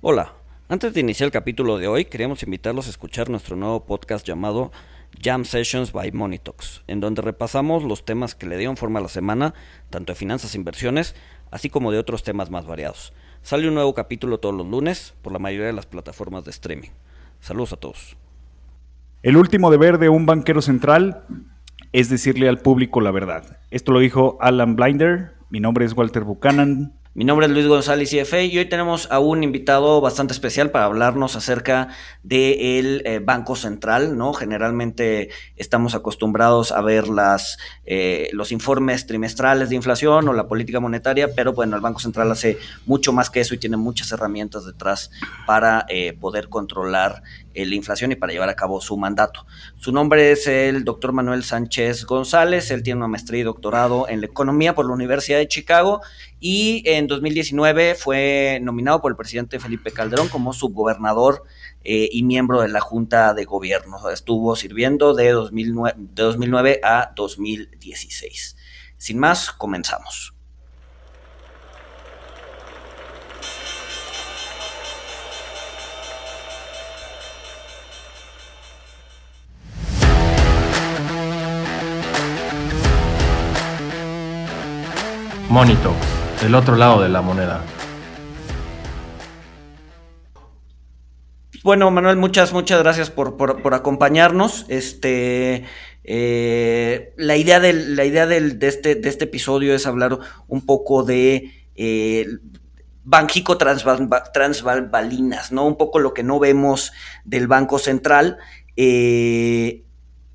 Hola, antes de iniciar el capítulo de hoy, queríamos invitarlos a escuchar nuestro nuevo podcast llamado Jam Sessions by Monitox, en donde repasamos los temas que le dieron forma a la semana, tanto de finanzas e inversiones, así como de otros temas más variados. Sale un nuevo capítulo todos los lunes por la mayoría de las plataformas de streaming. Saludos a todos. El último deber de un banquero central es decirle al público la verdad. Esto lo dijo Alan Blinder. Mi nombre es Walter Buchanan. Mi nombre es Luis González CFA y hoy tenemos a un invitado bastante especial para hablarnos acerca del eh, Banco Central, ¿no? Generalmente estamos acostumbrados a ver las, eh, los informes trimestrales de inflación o la política monetaria, pero bueno, el Banco Central hace mucho más que eso y tiene muchas herramientas detrás para eh, poder controlar la inflación y para llevar a cabo su mandato. Su nombre es el doctor Manuel Sánchez González, él tiene una maestría y doctorado en la economía por la Universidad de Chicago y en 2019 fue nominado por el presidente Felipe Calderón como subgobernador eh, y miembro de la Junta de Gobierno. Estuvo sirviendo de 2009, de 2009 a 2016. Sin más, comenzamos. Monito, el otro lado de la moneda. Bueno, Manuel, muchas, muchas gracias por, acompañarnos. Este, eh, la idea, del, la idea de, este, de este episodio es hablar un poco de eh, Banjico ¿no? Un poco lo que no vemos del Banco Central. Eh,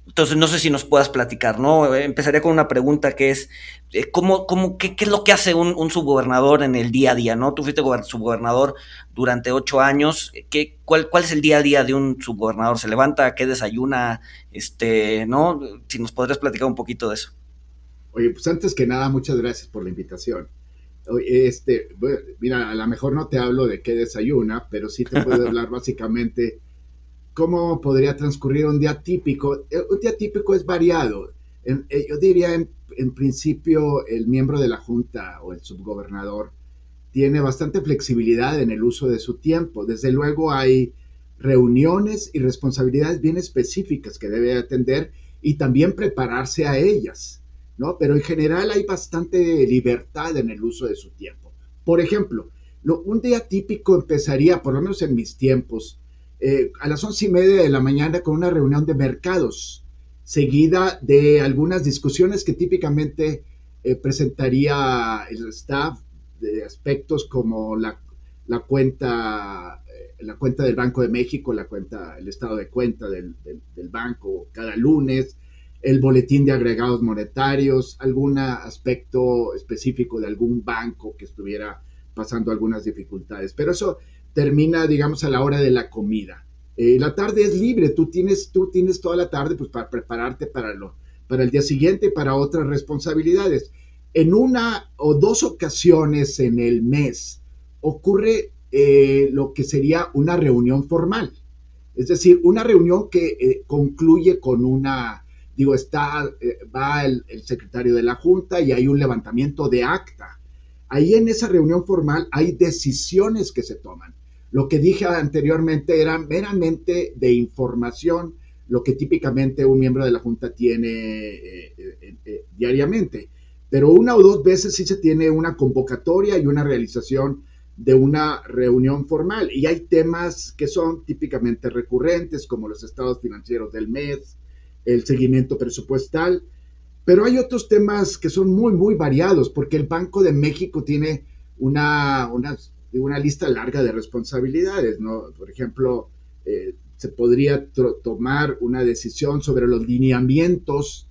entonces, no sé si nos puedas platicar, ¿no? Empezaría con una pregunta que es, eh, ¿cómo, cómo, qué, es lo que hace un, subgobernador en el día a día, ¿no? Tú fuiste subgobernador durante ocho años, ¿qué, cuál, ¿cuál es el día a día de un subgobernador? ¿Se levanta? ¿Qué desayuna? Este, ¿no? Si nos podrías platicar un poquito de eso. Oye, pues antes que nada, muchas gracias por la invitación. Este, mira, a lo mejor no te hablo de qué desayuna, pero sí te puedo hablar básicamente ¿Cómo podría transcurrir un día típico? Eh, un día típico es variado. Eh, yo diría, en, principio, el miembro de la Junta o el subgobernador tiene bastante flexibilidad en el uso de su tiempo. Desde luego hay reuniones y responsabilidades bien específicas que debe atender y también prepararse a ellas, ¿no? Pero en general hay bastante libertad en el uso de su tiempo. Por ejemplo, un día típico empezaría, por lo menos en mis tiempos, eh, a las once y media de la mañana con una reunión de mercados, seguida de algunas discusiones que típicamente eh, presentaría el staff de aspectos como la, cuenta eh, la cuenta del Banco de México, la cuenta, el estado de cuenta del, del, banco cada lunes, el boletín de agregados monetarios, algún aspecto específico de algún banco que estuviera pasando algunas dificultades. Pero eso termina, digamos, a la hora de la comida. Eh, la tarde es libre, tú tienes, tú tienes toda la tarde pues, para prepararte para, lo, para el día siguiente, para otras responsabilidades. En una o dos ocasiones en el mes ocurre eh, lo que sería una reunión formal. Es decir, una reunión que eh, concluye con una, digo, está, va el, secretario de la Junta y hay un levantamiento de acta. Ahí en esa reunión formal hay decisiones que se toman. Lo que dije anteriormente era meramente de información, lo que típicamente un miembro de la Junta tiene eh, eh, eh, diariamente. Pero una o dos veces sí se tiene una convocatoria y una realización de una reunión formal. Y hay temas que son típicamente recurrentes, como los estados financieros del mes, el seguimiento presupuestal. Pero hay otros temas que son muy, muy variados, porque el Banco de México tiene una, unas una lista larga de responsabilidades, ¿no? Por ejemplo, eh, se podría tomar una decisión sobre los lineamientos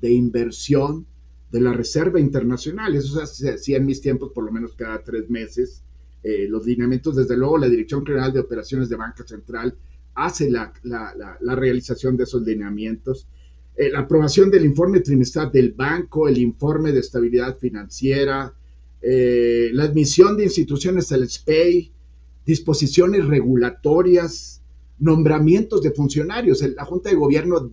de inversión de la Reserva Internacional. Eso se hacía en mis tiempos por lo menos cada tres meses. Eh, los lineamientos, desde luego, la Dirección General de Operaciones de Banca Central hace la, realización de esos lineamientos. Eh, la aprobación del informe trimestral del banco, el informe de estabilidad financiera, eh, la admisión de instituciones al SPEI, disposiciones regulatorias, nombramientos de funcionarios. La Junta de Gobierno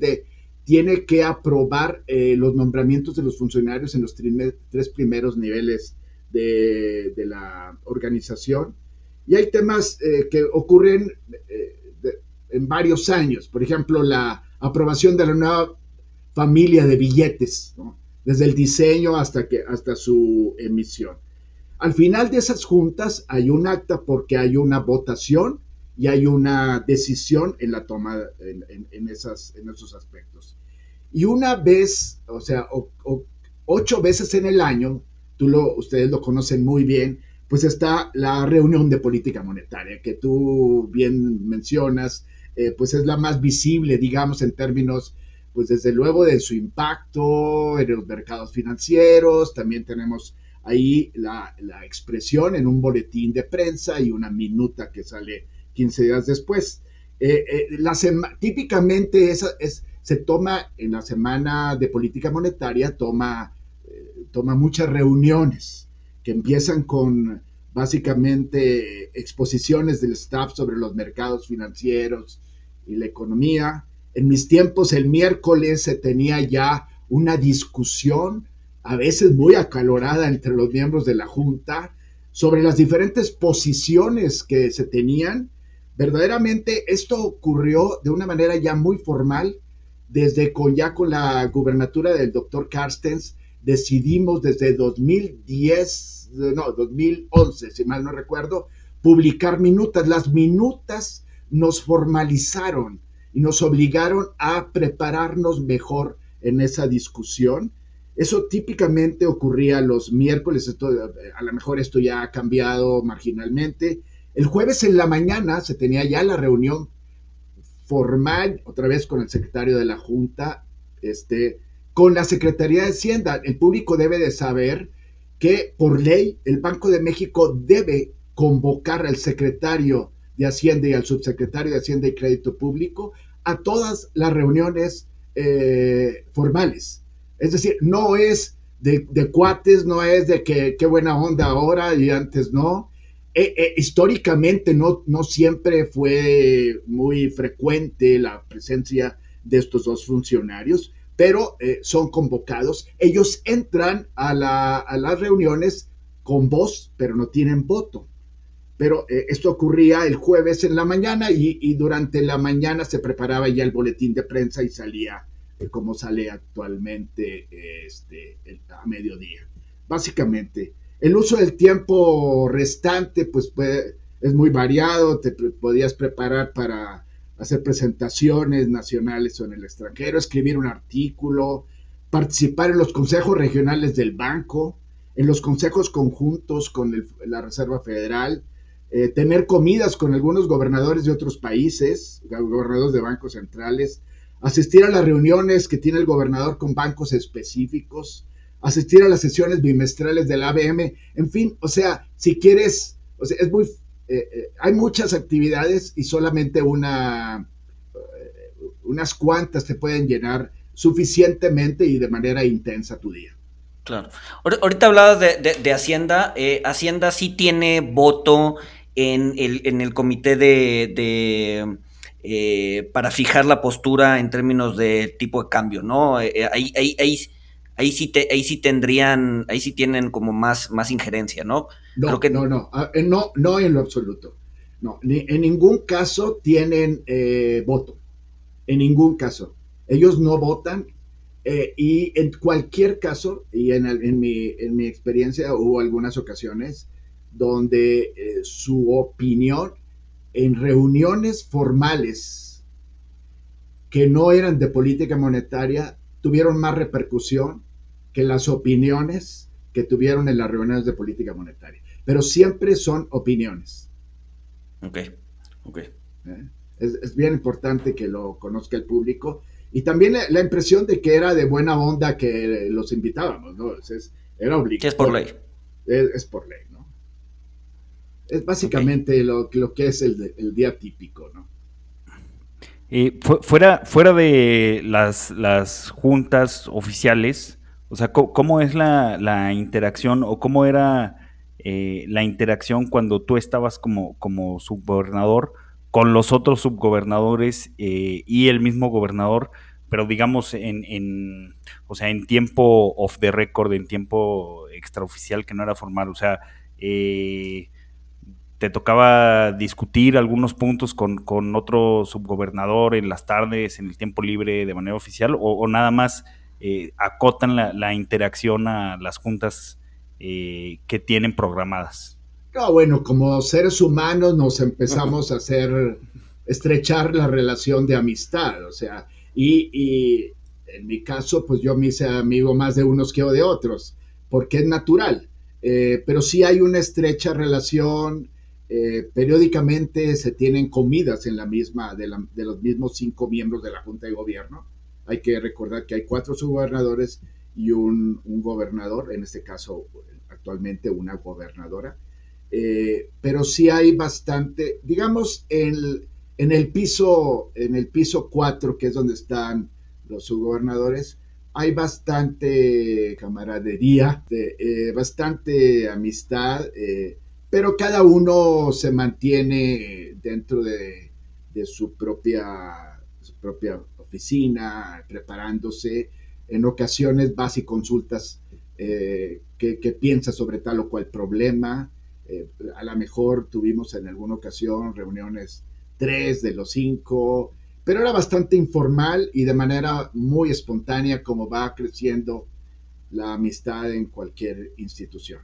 tiene que aprobar eh, los nombramientos de los funcionarios en los tres primeros niveles de, la organización. Y hay temas eh, que ocurren en varios años. Por ejemplo, la aprobación de la nueva familia de billetes, desde el diseño hasta, que, hasta su emisión. Al final de esas juntas hay un acta porque hay una votación y hay una decisión en la toma en, esas, en esos aspectos. Y una vez, o sea, ocho veces en el año, tú lo, ustedes lo conocen muy bien, pues está la reunión de política monetaria, que tú bien mencionas, eh, pues es la más visible, digamos, en términos, pues desde luego de su impacto en los mercados financieros, también tenemos ahí la, expresión en un boletín de prensa y una minuta que sale 15 días después. Eh, eh, la típicamente esa, es, se toma en la semana de política monetaria, toma, toma muchas reuniones que empiezan con básicamente exposiciones del staff sobre los mercados financieros y la economía. En mis tiempos, el miércoles se tenía ya una discusión, a veces muy acalorada entre los miembros de la Junta, sobre las diferentes posiciones que se tenían. Verdaderamente esto ocurrió de una manera ya muy formal, desde con, ya con la gubernatura del doctor Carstens, decidimos desde 2010 no, 2011, si mal no recuerdo, publicar minutas. Las minutas nos formalizaron y nos obligaron a prepararnos mejor en esa discusión. Eso típicamente ocurría los miércoles, a lo mejor esto ya ha cambiado marginalmente. El jueves en la mañana se tenía ya la reunión formal, otra vez con el secretario de la Junta, este, con la Secretaría de Hacienda. El público debe de saber que por ley el Banco de México debe convocar al secretario de Hacienda y al subsecretario de Hacienda y Crédito Público a todas las reuniones eh, formales. Es decir, no es de, cuates, no es de que qué buena onda ahora y antes no. Eh, eh, históricamente no, no siempre fue muy frecuente la presencia de estos dos funcionarios, pero son convocados. Ellos entran a, las reuniones con voz, pero no tienen voto. Pero eh, esto ocurría el jueves en la mañana y, durante la mañana se preparaba ya el boletín de prensa y salía eh, como sale actualmente este, a mediodía. Básicamente, el uso del tiempo restante pues es muy variado, te podías preparar para hacer presentaciones nacionales o en el extranjero, escribir un artículo, participar en los consejos regionales del banco, en los consejos conjuntos con la Reserva Federal, eh, tener comidas con algunos gobernadores de otros países, gobernadores de bancos centrales, asistir a las reuniones que tiene el gobernador con bancos específicos, asistir a las sesiones bimestrales del ABM, en fin, o sea, si quieres, o sea, es muy eh, eh, hay muchas actividades y solamente una, unas cuantas te pueden llenar suficientemente y de manera intensa tu día. Claro. Ahorita hablabas de, Hacienda. Hacienda sí tiene voto en el, en el comité de, para fijar la postura en términos de tipo de cambio, ¿no? ahí, ahí, ahí, sí te, ahí sí tendrían, ahí sí tienen como más, más injerencia, ¿no? No, no, no, ah, eh, no, no en lo absoluto. No, en ningún caso tienen eh, voto. En ningún caso. Ellos no votan eh, y en cualquier caso, y en, en, mi, en, mi, experiencia hubo algunas ocasiones donde su opinión en reuniones formales que no eran de política monetaria tuvieron más repercusión que las opiniones que tuvieron en las reuniones de política monetaria pero siempre son opiniones. Ok, ok. ¿Eh? Es, bien importante que lo conozca el público y también la, impresión de que era de buena onda que los invitábamos, ¿no? Es, era obligatorio. es por ley. Es, por ley. Es básicamente lo, lo, que es el, día típico, ¿no? Eh, fuera, fuera de las, las juntas oficiales, o sea, ¿cómo, es la, la interacción o cómo era eh, la interacción cuando tú estabas como, como subgobernador con los otros subgobernadores eh, y el mismo gobernador, pero digamos en, en, o sea, en tiempo off the record, en tiempo extraoficial que no era formal, o sea, eh, te tocaba discutir algunos puntos con, otro subgobernador en las tardes, en el tiempo libre, de manera oficial, o, nada más eh, acotan la, interacción a las juntas eh, que tienen programadas. No, bueno, como seres humanos nos empezamos a hacer, estrechar la relación de amistad, o sea, y, en mi caso, pues yo me hice amigo más de unos que de otros, porque es natural, eh, pero sí hay una estrecha relación, eh, periódicamente se tienen comidas en la misma, de, los mismos cinco miembros de la Junta de Gobierno. Hay que recordar que hay cuatro subgobernadores y un, gobernador, en este caso actualmente una gobernadora. Eh, pero sí hay bastante, digamos, en, el piso en el piso 4, que es donde están los subgobernadores, hay bastante camaradería, eh, bastante amistad pero cada uno se mantiene dentro de, su, propia, propia oficina, preparándose. En ocasiones vas y consultas eh, qué, piensas sobre tal o cual problema. Eh, a lo mejor tuvimos en alguna ocasión reuniones tres de los cinco, pero era bastante informal y de manera muy espontánea como va creciendo la amistad en cualquier institución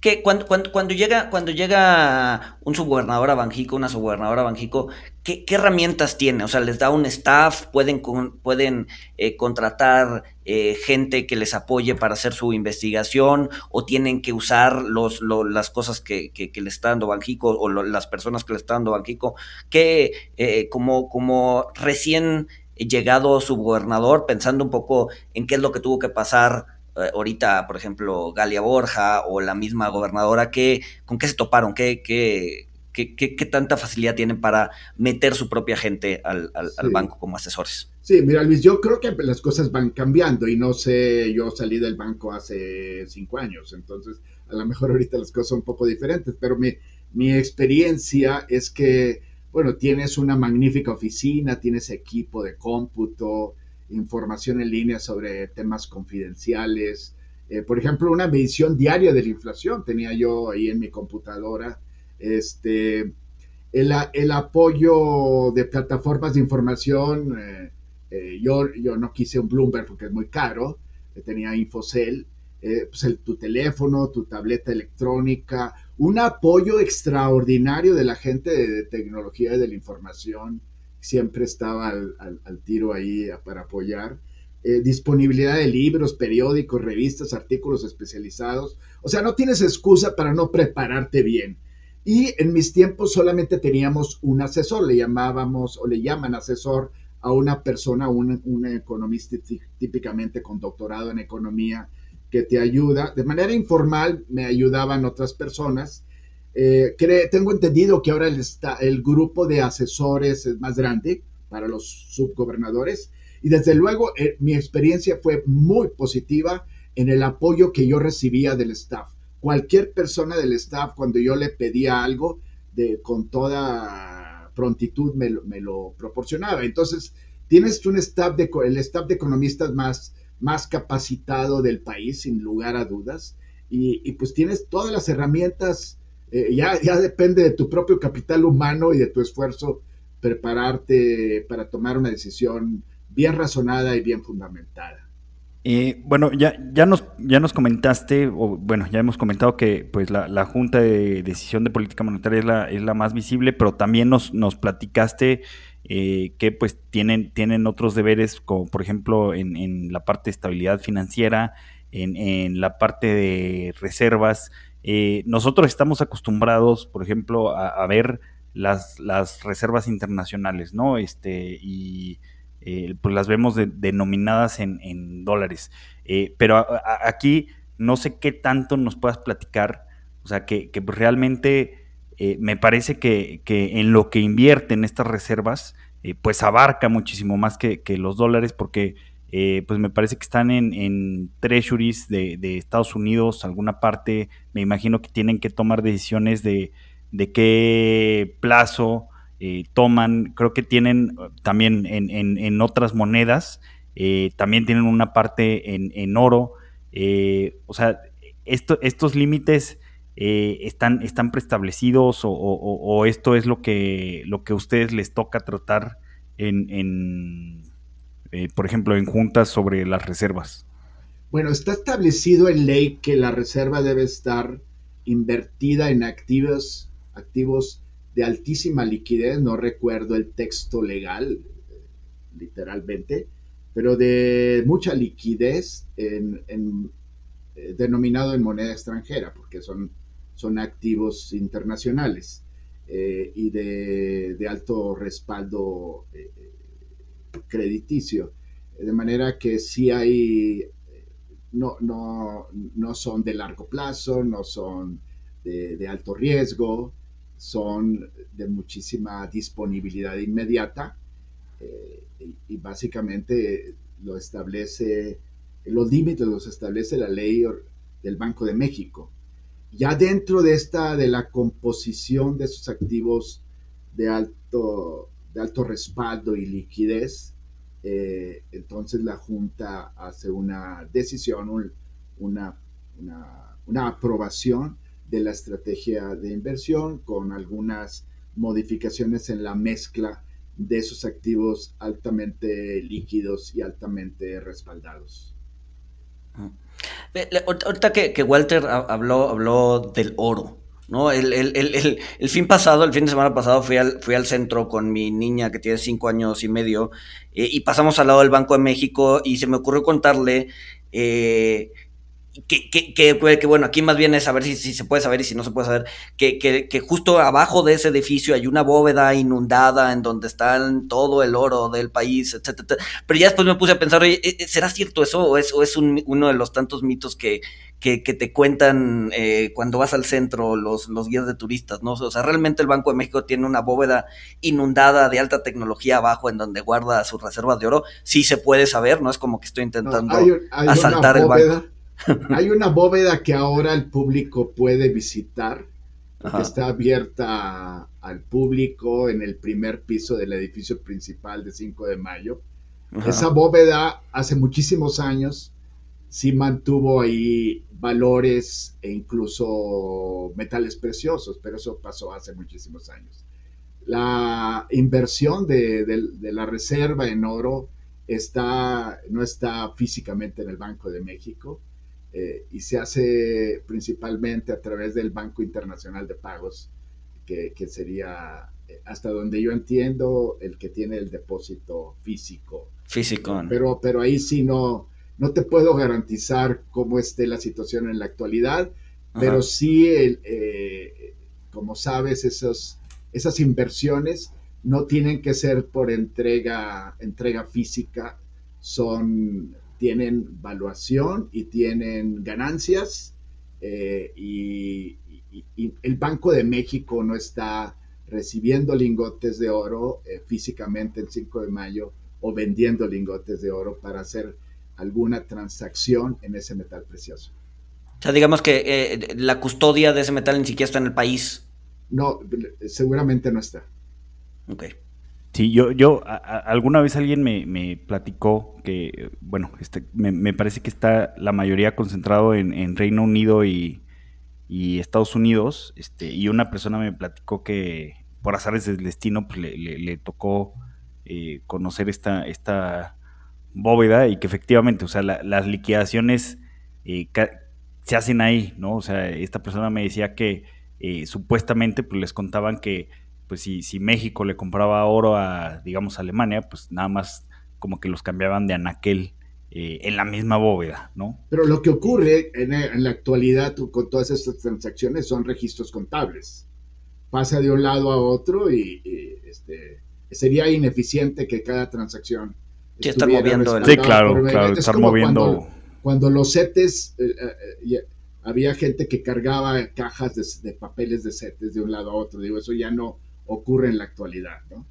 que cuando, cuando, llega, cuando llega un subgobernador a Banjico, una subgobernadora a Banjico, ¿qué, herramientas tiene? O sea, ¿les da un staff? ¿Pueden, pueden eh, contratar eh, gente que les apoye para hacer su investigación? ¿O tienen que usar los, las cosas que, que, le está dando Banjico o las personas que le está dando Banjico? Que eh, como, como recién llegado subgobernador, pensando un poco en qué es lo que tuvo que pasar ahorita, por ejemplo, Galia Borja o la misma gobernadora, ¿qué, ¿con qué se toparon? ¿Qué, qué, qué, tanta facilidad tienen para meter su propia gente al, banco como asesores? Sí, mira Luis, yo creo que las cosas van cambiando y no sé, yo salí del banco hace cinco años, entonces a lo mejor ahorita las cosas son un poco diferentes, pero mi, mi experiencia es que, bueno, tienes una magnífica oficina, tienes equipo de cómputo, información en línea sobre temas confidenciales. Eh, por ejemplo, una medición diaria de la inflación tenía yo ahí en mi computadora. Este, el, apoyo de plataformas de información, eh, eh, yo, yo no quise un Bloomberg porque es muy caro, tenía Infocel, pues tu teléfono, tu tableta electrónica, un apoyo extraordinario de la gente de tecnología y de la información siempre estaba al, tiro ahí para apoyar. Eh, disponibilidad de libros, periódicos, revistas, artículos especializados. O sea, no tienes excusa para no prepararte bien. Y en mis tiempos solamente teníamos un asesor, le llamábamos o le llaman asesor a una persona, un, un economista típicamente con doctorado en economía que te ayuda. De manera informal me ayudaban otras personas eh, tengo entendido que ahora el, el grupo de asesores es más grande para los subgobernadores y desde luego eh, mi experiencia fue muy positiva en el apoyo que yo recibía del staff. Cualquier persona del staff, cuando yo le pedía algo, de, con toda prontitud me, me lo proporcionaba. Entonces, tienes un staff de, el staff de economistas más, más capacitado del país, sin lugar a dudas, y, y pues tienes todas las herramientas eh, ya, ya depende de tu propio capital humano y de tu esfuerzo prepararte para tomar una decisión bien razonada y bien fundamentada. Eh, bueno, ya, ya, nos, ya nos comentaste, o bueno, ya hemos comentado que pues la, Junta de Decisión de Política Monetaria es la, es la más visible, pero también nos, nos platicaste eh, que pues tienen, tienen otros deberes, como por ejemplo en, en la parte de estabilidad financiera, en, en la parte de reservas, eh, nosotros estamos acostumbrados, por ejemplo, a, ver las, reservas internacionales, ¿no? Este, y eh, pues las vemos denominadas en, dólares. Eh, pero aquí no sé qué tanto nos puedas platicar, o sea, que, pues, realmente me parece que, en lo que invierten estas reservas, pues abarca muchísimo más que, que los dólares, porque eh, pues me parece que están en, treasuries de, Estados Unidos, alguna parte, me imagino que tienen que tomar decisiones de, qué plazo eh, toman, creo que tienen uh, también en, otras monedas, eh, también tienen una parte en, oro, o sea, estos límites eh, están, están preestablecidos o, esto es lo que, lo que a ustedes les toca tratar en, eh, por ejemplo, en juntas sobre las reservas? Bueno, está establecido en ley que la reserva debe estar invertida en activos, activos de altísima liquidez, no recuerdo el texto legal, literalmente, pero de mucha liquidez en, eh, denominado en moneda extranjera, porque son son activos internacionales eh, y de, alto respaldo eh, crediticio. De manera que si hay, no, no, no, son de largo plazo, no son de, alto riesgo, son de muchísima disponibilidad inmediata eh, y, básicamente lo establece, los límites los establece la ley del Banco de México. Ya dentro de esta, de la composición de esos activos de alto, de alto respaldo y liquidez, eh, entonces la Junta hace una decisión, una, una, aprobación de la estrategia de inversión con algunas modificaciones en la mezcla de esos activos altamente líquidos y altamente respaldados. Ahorita que, Walter habló, habló del oro, ¿no? El, el, fin pasado, el fin de semana pasado, fui al, fui al centro con mi niña que tiene cinco años y medio eh, y pasamos al lado del Banco de México y se me ocurrió contarle eh, que, que, que, bueno, aquí más bien es saber si, si, se puede saber y si no se puede saber, que, que, justo abajo de ese edificio hay una bóveda inundada en donde está todo el oro del país, etcétera, Pero ya después me puse a pensar, oye, ¿e, e, ¿será cierto eso o es, o es un, uno de los tantos mitos que, que, te cuentan eh, cuando vas al centro los, los guías de turistas, ¿no? O sea, realmente el Banco de México tiene una bóveda inundada de alta tecnología abajo en donde guarda sus reservas de oro. Sí se puede saber, ¿no? Es como que estoy intentando asaltar el banco hay una bóveda que ahora el público puede visitar, que está abierta al público en el primer piso del edificio principal de 5 de mayo. Esa bóveda hace muchísimos años sí mantuvo ahí valores e incluso metales preciosos, pero eso pasó hace muchísimos años. La inversión de, de la reserva en oro está, no está físicamente en el Banco de México, eh, y se hace principalmente a través del Banco Internacional de Pagos, que, sería, eh, hasta donde yo entiendo, el que tiene el depósito físico. Físico. Pero, pero ahí sí no, no te puedo garantizar cómo esté la situación en la actualidad, pero sí, eh, como sabes, esos, esas inversiones no tienen que ser por entrega, entrega física, son tienen valuación y tienen ganancias eh, y, el Banco de México no está recibiendo lingotes de oro eh, físicamente el 5 de mayo o vendiendo lingotes de oro para hacer alguna transacción en ese metal precioso. O sea, digamos que eh, la custodia de ese metal ni siquiera está en el país. No, seguramente no está. Ok. Sí, yo, yo alguna vez alguien me, platicó que, bueno, este, me, parece que está la mayoría concentrado en, Reino Unido y, Estados Unidos, este, y una persona me platicó que por azares del destino pues, le, tocó eh, conocer esta, esta bóveda y que efectivamente, o sea, las liquidaciones eh, se hacen ahí, ¿no? O sea, esta persona me decía que eh, supuestamente pues les contaban que pues si, si México le compraba oro a, digamos, Alemania, pues nada más como que los cambiaban de anaquel eh, en la misma bóveda, ¿no? Pero lo que ocurre en, la actualidad con todas estas transacciones son registros contables. Pasa de un lado a otro y, este, sería ineficiente que cada transacción... Sí, estar moviendo el... Sí, claro, claro, estar moviendo... Cuando, los CETES, eh, eh, había gente que cargaba cajas de, de, papeles de CETES de un lado a otro, digo, eso ya no, ocurre en la actualidad, ¿no?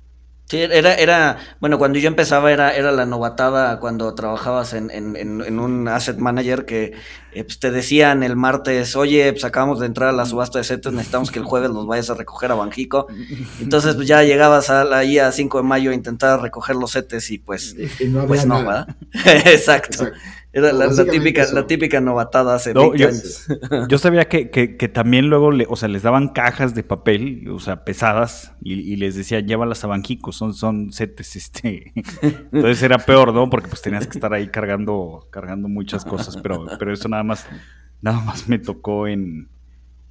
Sí, era, era, bueno, cuando yo empezaba era, era la novatada cuando trabajabas en, en, un asset manager que eh, pues, te decían el martes, oye, pues acabamos de entrar a la subasta de setes, necesitamos que el jueves los vayas a recoger a Banjico. Entonces pues, ya llegabas ahí a 5 de mayo a intentar recoger los setes y pues, no, pues no ¿verdad? Exacto. Era la, típica, la típica novatada hace 20 yo, años. Yo sabía que, también luego, o sea, les daban cajas de papel, o sea, pesadas, y, les decía, llévalas a Banjico, son, son setes, este. Entonces era peor, ¿no? Porque pues tenías que estar ahí cargando, cargando muchas cosas, pero, pero eso nada más, nada más me tocó en,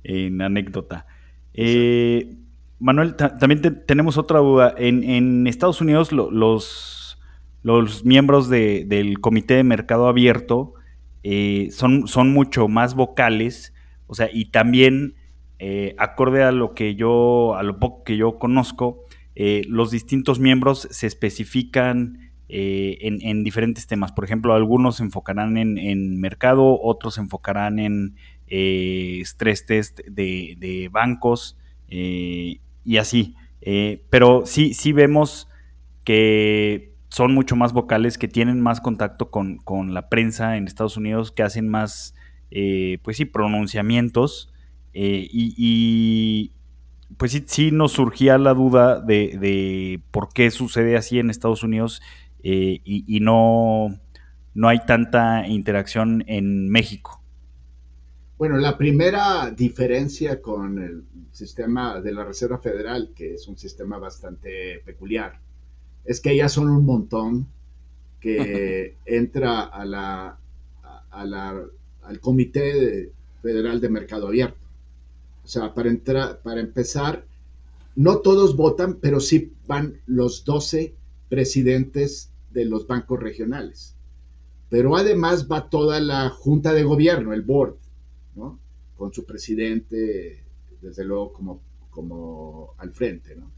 en anécdota. Eh, Manuel, también tenemos otra duda. En, Estados Unidos los los miembros del Comité de Mercado Abierto eh, son, son mucho más vocales, o sea, y también, eh, acorde a lo que yo, a lo poco que yo conozco, eh, los distintos miembros se especifican en, diferentes temas. Por ejemplo, algunos se enfocarán en, mercado, otros se enfocarán en stress test de, de bancos y así. pero sí, sí vemos que son mucho más vocales, que tienen más contacto con, la prensa en Estados Unidos, que hacen más, eh, pues sí, pronunciamientos. Eh, y, pues sí, sí nos surgía la duda de, por qué sucede así en Estados Unidos eh, y, no, no hay tanta interacción en México. Bueno, la primera diferencia con el sistema de la Reserva Federal, que es un sistema bastante peculiar, es que ellas son un montón que entra a la, al Comité Federal de Mercado Abierto. O sea, para, entrar, para empezar, no todos votan, pero sí van los 12 presidentes de los bancos regionales. Pero además va toda la junta de gobierno, el board, ¿no? Con su presidente, desde luego, como, como al frente, ¿no?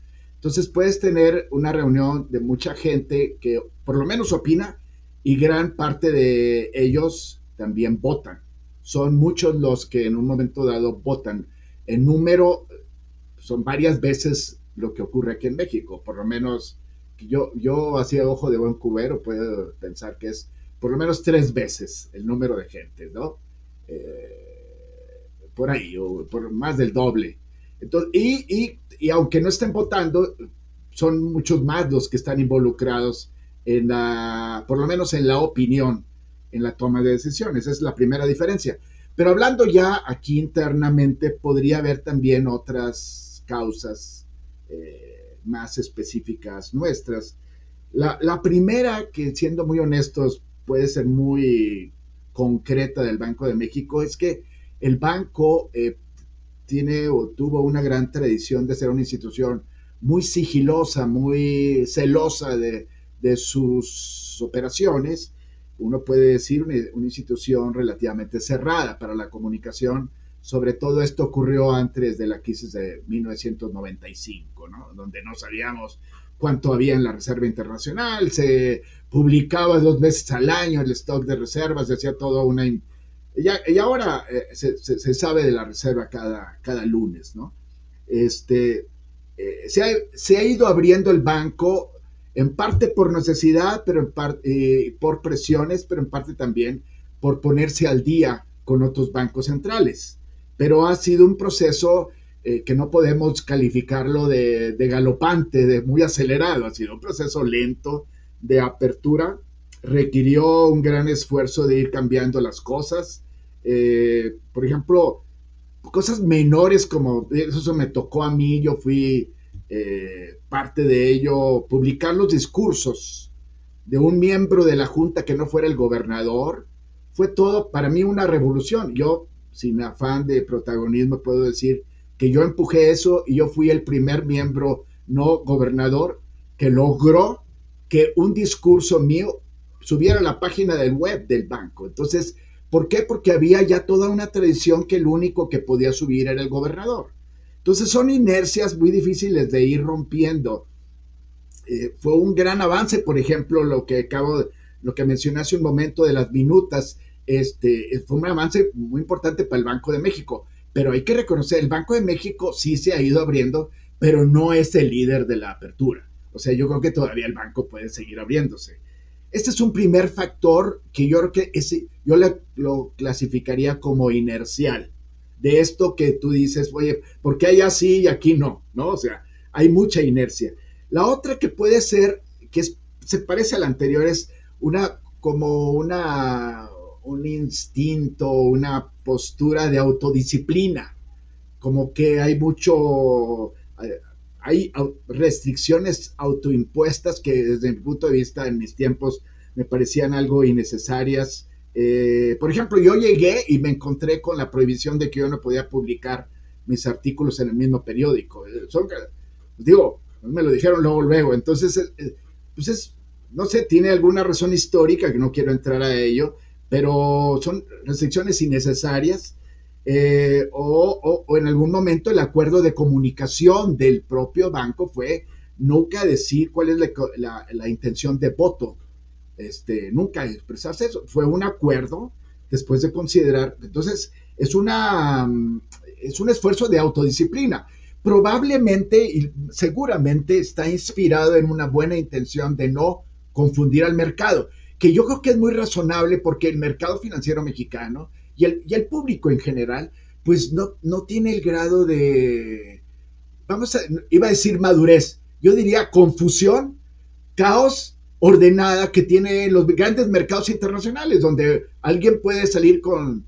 Entonces puedes tener una reunión de mucha gente que por lo menos opina y gran parte de ellos también votan. Son muchos los que en un momento dado votan. En número son varias veces lo que ocurre aquí en México. Por lo menos yo, yo así ojo de buen cubero puedo pensar que es por lo menos tres veces el número de gente, ¿no? Eh, por ahí, o por más del doble y, aunque no estén votando, son muchos más los que están involucrados en la, por lo menos en la opinión, en la toma de decisiones. Esa es la primera diferencia. Pero hablando ya aquí internamente, podría haber también otras causas eh, más específicas nuestras. La, primera, que siendo muy honestos, puede ser muy concreta del Banco de México, es que el banco eh, tiene o tuvo una gran tradición de ser una institución muy sigilosa, muy celosa de, sus operaciones. Uno puede decir una, institución relativamente cerrada para la comunicación. Sobre todo esto ocurrió antes de la crisis de 1995, donde no sabíamos cuánto había en la Reserva Internacional, se publicaba dos veces al año el stock de reservas, se hacía toda una y, ahora eh, se, sabe de la reserva cada, cada lunes, ¿no? Este, eh, se, ha, se, ha, ido abriendo el banco en parte por necesidad, pero en parte eh, por presiones, pero en parte también por ponerse al día con otros bancos centrales. Pero ha sido un proceso que no podemos calificarlo de, de galopante, de muy acelerado, ha sido un proceso lento de apertura, requirió un gran esfuerzo de ir cambiando las cosas, eh, por ejemplo, cosas menores como eso me tocó a mí, yo fui eh, parte de ello, publicar los discursos de un miembro de la Junta que no fuera el gobernador, fue todo para mí una revolución. Yo, sin afán de protagonismo, puedo decir que yo empujé eso y yo fui el primer miembro no gobernador que logró que un discurso mío subiera a la página del web del banco. Entonces, ¿Por qué? Porque había ya toda una tradición que el único que podía subir era el gobernador. Entonces son inercias muy difíciles de ir rompiendo. Eh, fue un gran avance, por ejemplo, lo que acabo de, lo que mencioné hace un momento de las minutas, este, fue un avance muy importante para el Banco de México. Pero hay que reconocer, el Banco de México sí se ha ido abriendo, pero no es el líder de la apertura. O sea, yo creo que todavía el banco puede seguir abriéndose. Este es un primer factor que yo que yo lo clasificaría como inercial. De esto que tú dices, oye, ¿por qué hay así y aquí no? ¿No? O sea, hay mucha inercia. La otra que puede ser, que se parece a la anterior, es una, como una, un instinto, una postura de autodisciplina, como que hay mucho, eh, hay restricciones autoimpuestas que desde mi punto de vista en mis tiempos me parecían algo innecesarias. Eh, por ejemplo, yo llegué y me encontré con la prohibición de que yo no podía publicar mis artículos en el mismo periódico. Eh, son, digo, me lo dijeron luego, luego. Entonces, pues es, no sé, tiene alguna razón histórica que no quiero entrar a ello, pero son restricciones innecesarias. Eh, o, en algún momento el acuerdo de comunicación del propio banco fue nunca decir cuál es la, intención de voto, este, nunca expresarse eso. Fue un acuerdo después de considerar. Entonces, es, una, es un esfuerzo de autodisciplina. Probablemente y seguramente está inspirado en una buena intención de no confundir al mercado que yo creo que es muy razonable porque el mercado financiero mexicano y el, y el público en general, pues no, no tiene el grado de, vamos a, iba a decir madurez, yo diría confusión, caos ordenada que tiene los grandes mercados internacionales, donde alguien puede salir con,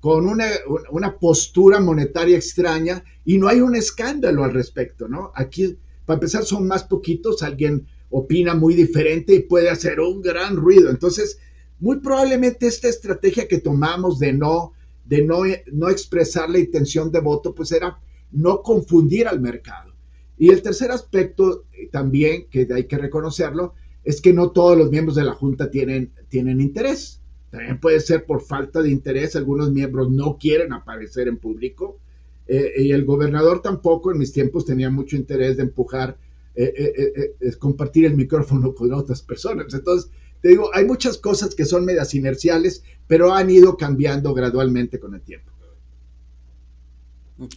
con una, una, postura monetaria extraña y no hay un escándalo al respecto, ¿no? Aquí, para empezar, son más poquitos, alguien opina muy diferente y puede hacer un gran ruido. Entonces, muy probablemente esta estrategia que tomamos de no, de no, no expresar la intención de voto, pues era no confundir al mercado. Y el tercer aspecto eh, también, que hay que reconocerlo, es que no todos los miembros de la Junta tienen, tienen interés. También puede ser por falta de interés, algunos miembros no quieren aparecer en público. Eh, y el gobernador tampoco en mis tiempos tenía mucho interés de empujar eh, compartir el micrófono con otras personas. Entonces, te digo, hay muchas cosas que son medias inerciales, pero han ido cambiando gradualmente con el tiempo. Ok.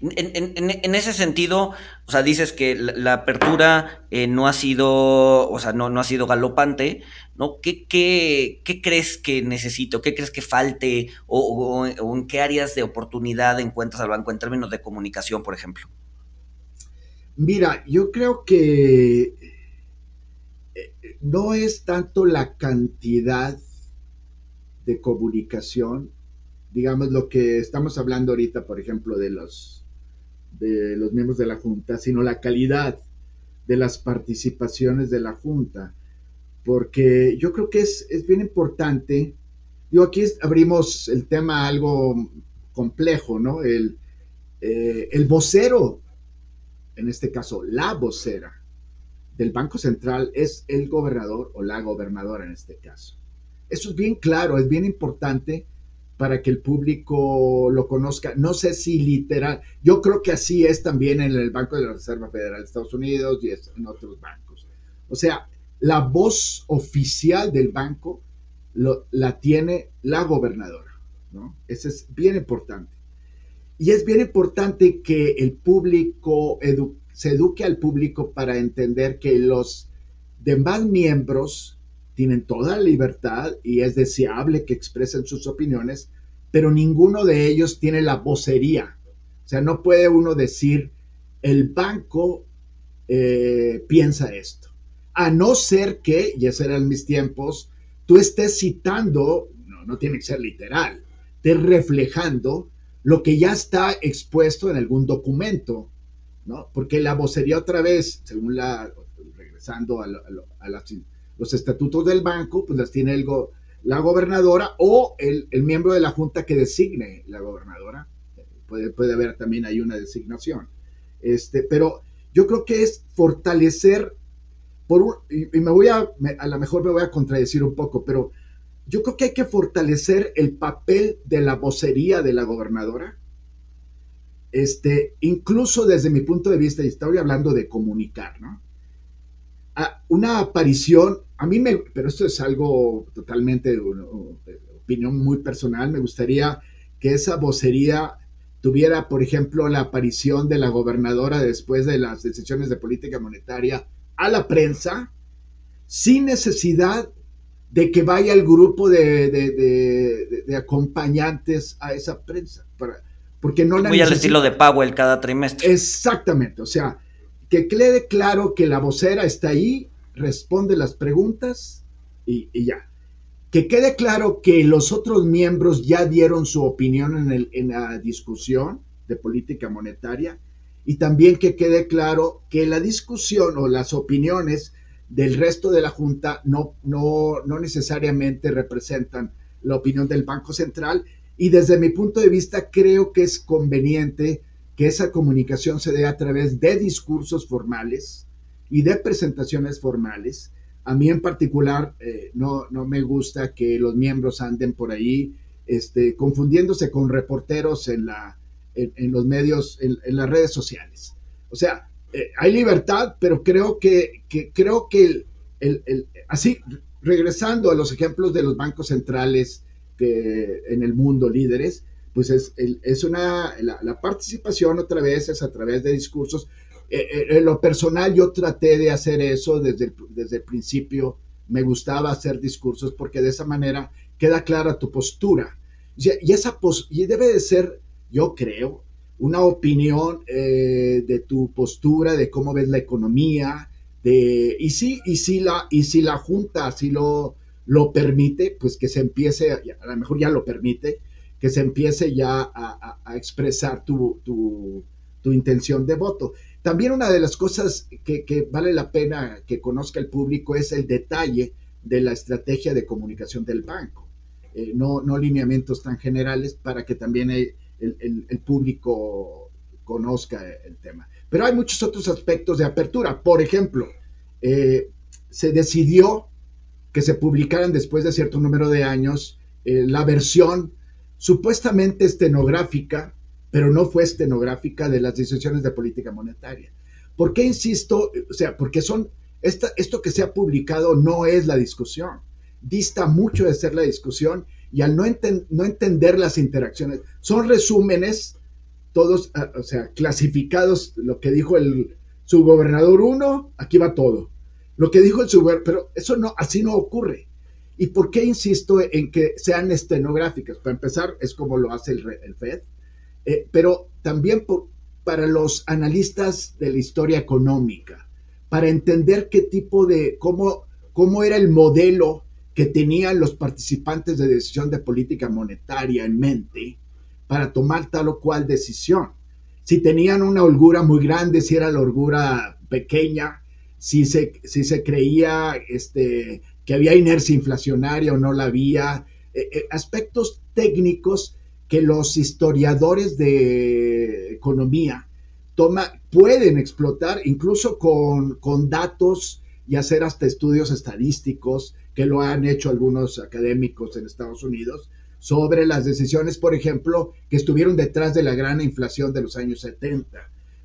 En, ese sentido, o sea, dices que la, apertura no ha sido, o sea, no, no ha sido galopante, ¿no? ¿Qué, qué, qué crees que necesito? ¿Qué crees que falte? O, o, en qué áreas de oportunidad encuentras al banco en términos de comunicación, por ejemplo? Mira, yo creo que eh, no es tanto la cantidad de comunicación, digamos lo que estamos hablando ahorita, por ejemplo, de los, de los miembros de la Junta, sino la calidad de las participaciones de la Junta, porque yo creo que es, bien importante, yo aquí abrimos el tema algo complejo, ¿no? El, eh, el vocero en este caso la vocera del Banco Central es el gobernador o la gobernadora en este caso. Eso es bien claro, es bien importante para que el público lo conozca. No sé si literal, yo creo que así es también en el Banco de la Reserva Federal de Estados Unidos y en otros bancos. O sea, la voz oficial del banco la tiene la gobernadora, ¿no? Eso es bien importante. Y es bien importante que el público se eduque al público para entender que los demás miembros tienen toda la libertad y es deseable que expresen sus opiniones, pero ninguno de ellos tiene la vocería. O sea, no puede uno decir, el banco eh, piensa esto. A no ser que, y ese eran mis tiempos, tú estés citando, no, no tiene que ser literal, estés reflejando lo que ya está expuesto en algún documento, Porque la vocería otra vez, según la, regresando a, los estatutos del banco, pues las tiene el la gobernadora o el, miembro de la junta que designe la gobernadora. Puede, haber también ahí una designación. Este, pero yo creo que es fortalecer, por y, me voy a, a lo mejor me voy a contradecir un poco, pero yo creo que hay que fortalecer el papel de la vocería de la gobernadora. Este, incluso desde mi punto de vista, y estoy hablando de comunicar, ¿no? una aparición, a mí me, pero esto es algo totalmente, opinión muy personal, me gustaría que esa vocería tuviera, por ejemplo, la aparición de la gobernadora después de las decisiones de política monetaria a la prensa, sin necesidad de que vaya el grupo de, acompañantes a esa prensa. Para, porque no Muy al estilo de Powell cada trimestre. Exactamente, o sea, que quede claro que la vocera está ahí, responde las preguntas y, ya. que quede claro que los otros miembros ya dieron su opinión en, el, en la discusión de política monetaria y también que quede claro que la discusión o las opiniones del resto de la Junta no, no, no necesariamente representan la opinión del Banco Central y desde mi punto de vista creo que es conveniente que esa comunicación se dé a través de discursos formales y de presentaciones formales. A mí en particular eh, no, no me gusta que los miembros anden por ahí este, confundiéndose con reporteros en, la, en, los medios, en, las redes sociales. O sea, eh, hay libertad, pero creo que, que creo que el, así, regresando a los ejemplos de los bancos centrales que, en el mundo líderes, pues es, es una, la, participación otra vez es a través de discursos. Eh, eh, en lo personal yo traté de hacer eso desde el, desde el principio, me gustaba hacer discursos porque de esa manera queda clara tu postura. Y, esa y debe de ser, yo creo, una opinión eh, de tu postura, de cómo ves la economía, de, y si, y si la, y si la Junta así lo, lo permite, pues que se empiece, a lo mejor ya lo permite, que se empiece ya a, expresar tu, tu, tu, intención de voto. También una de las cosas que, que, vale la pena que conozca el público es el detalle de la estrategia de comunicación del banco, eh, no, no lineamientos tan generales para que también el, el, el público conozca el tema. Pero hay muchos otros aspectos de apertura. Por ejemplo, eh, se decidió que se publicaran después de cierto número de años eh, la versión supuestamente estenográfica, pero no fue estenográfica de las decisiones de política monetaria. ¿Por qué insisto? O sea, porque son, esto que se ha publicado no es la discusión, dista mucho de ser la discusión y al no, no entender las interacciones, son resúmenes todos, ah, o sea, clasificados, lo que dijo el subgobernador 1, aquí va todo. Lo que dijo el subgobernador, pero eso no, así no ocurre. ¿Y por qué insisto en que sean estenográficas? Para empezar, es como lo hace el, el FED, eh, pero también para los analistas de la historia económica, para entender qué tipo de, cómo, cómo era el modelo que tenían los participantes de decisión de política monetaria en mente, para tomar tal o cual decisión. Si tenían una holgura muy grande, si era la holgura pequeña, si se, si se creía este, que había inercia inflacionaria o no la había, eh, eh, aspectos técnicos que los historiadores de economía toma, pueden explotar incluso con, con datos y hacer hasta estudios estadísticos que lo han hecho algunos académicos en Estados Unidos sobre las decisiones, por ejemplo, que estuvieron detrás de la gran inflación de los años 70.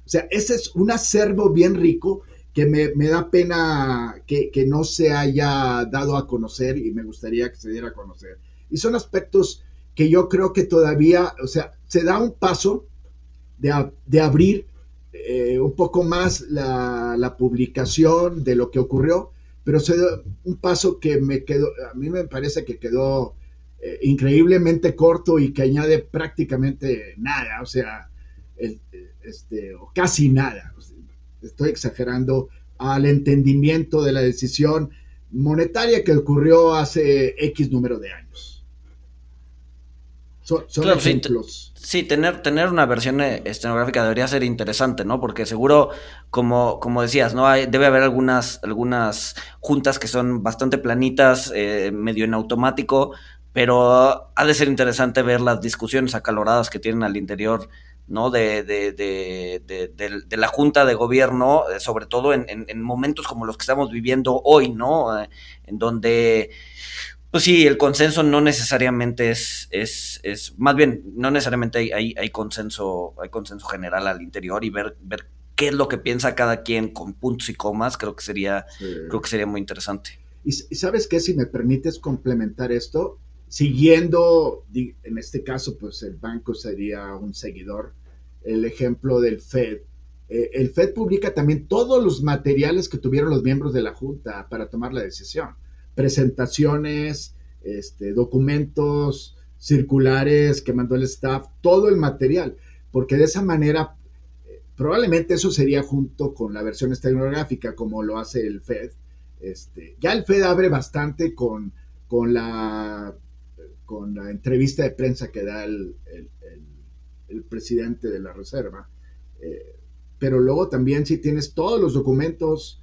O sea, ese es un acervo bien rico que me, da pena que, no se haya dado a conocer y me gustaría que se diera a conocer. Y son aspectos que yo creo que todavía, o sea, se da un paso de, abrir eh, un poco más la, la, publicación de lo que ocurrió, pero se da un paso que me quedó, a mí me parece que quedó eh, increíblemente corto y que añade prácticamente nada, o sea, este, o casi nada. Estoy exagerando al entendimiento de la decisión monetaria que ocurrió hace X número de años. Son, ejemplos. Sí, tener, tener una versión eh, estenográfica debería ser interesante, ¿no? Porque seguro, como, como decías, ¿no? Hay, debe haber algunas, algunas juntas que son bastante planitas, eh, medio en automático, pero ha de ser interesante ver las discusiones acaloradas que tienen al interior ¿no? de, de, de, la Junta de Gobierno, eh, sobre todo en, en, momentos como los que estamos viviendo hoy, ¿no? Eh, en donde, pues sí, el consenso no necesariamente es, es, es más bien, no necesariamente hay, hay, hay, consenso, hay consenso general al interior y ver, ver qué es lo que piensa cada quien con puntos y comas, creo que sería, creo que sería muy interesante. Y, y sabes qué, si me permites complementar esto, siguiendo, en este caso, pues el banco sería un seguidor, el ejemplo del FED. Eh, el FED publica también todos los materiales que tuvieron los miembros de la Junta para tomar la decisión. Presentaciones, este, documentos, circulares que mandó el staff, todo el material, porque de esa manera eh, probablemente eso sería junto con la versión estenográfica como lo hace el FED. Este, ya el FED abre bastante con con la, con la entrevista de prensa que da el, presidente de la Reserva. Eh, pero luego también si tienes todos los documentos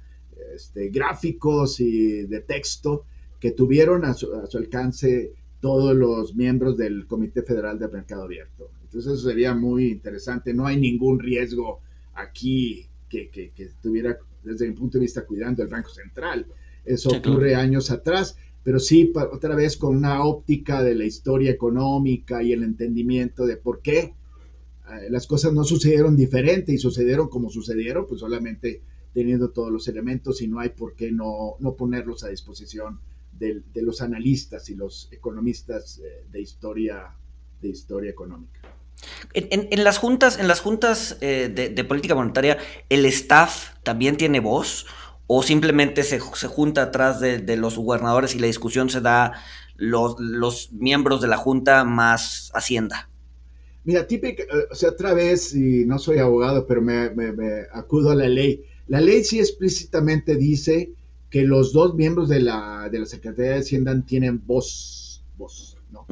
este, gráficos y de texto que tuvieron a su, alcance todos los miembros del Comité Federal de Mercado Abierto. Entonces eso sería muy interesante. No hay ningún riesgo aquí que, que, estuviera, desde mi punto de vista, cuidando el Banco Central. Eso ocurre años atrás, pero sí, otra vez con una óptica de la historia económica y el entendimiento de por qué las cosas no sucedieron diferente y sucedieron como sucedieron, pues solamente teniendo todos los elementos y no hay por qué no, no ponerlos a disposición de, de, los analistas y los economistas eh, de historia, de historia económica. En, en, las juntas, en las juntas eh, de, de, política monetaria, ¿el staff también tiene voz? ¿O simplemente se, se junta atrás de, de, los gobernadores y la discusión se da los, los miembros de la junta más Hacienda? Mira, típica, eh, o sea, otra vez, y no soy abogado, pero me, acudo a la ley. La ley sí explícitamente dice que los dos miembros de la, de la Secretaría de Hacienda tienen voz, voz, ¿no?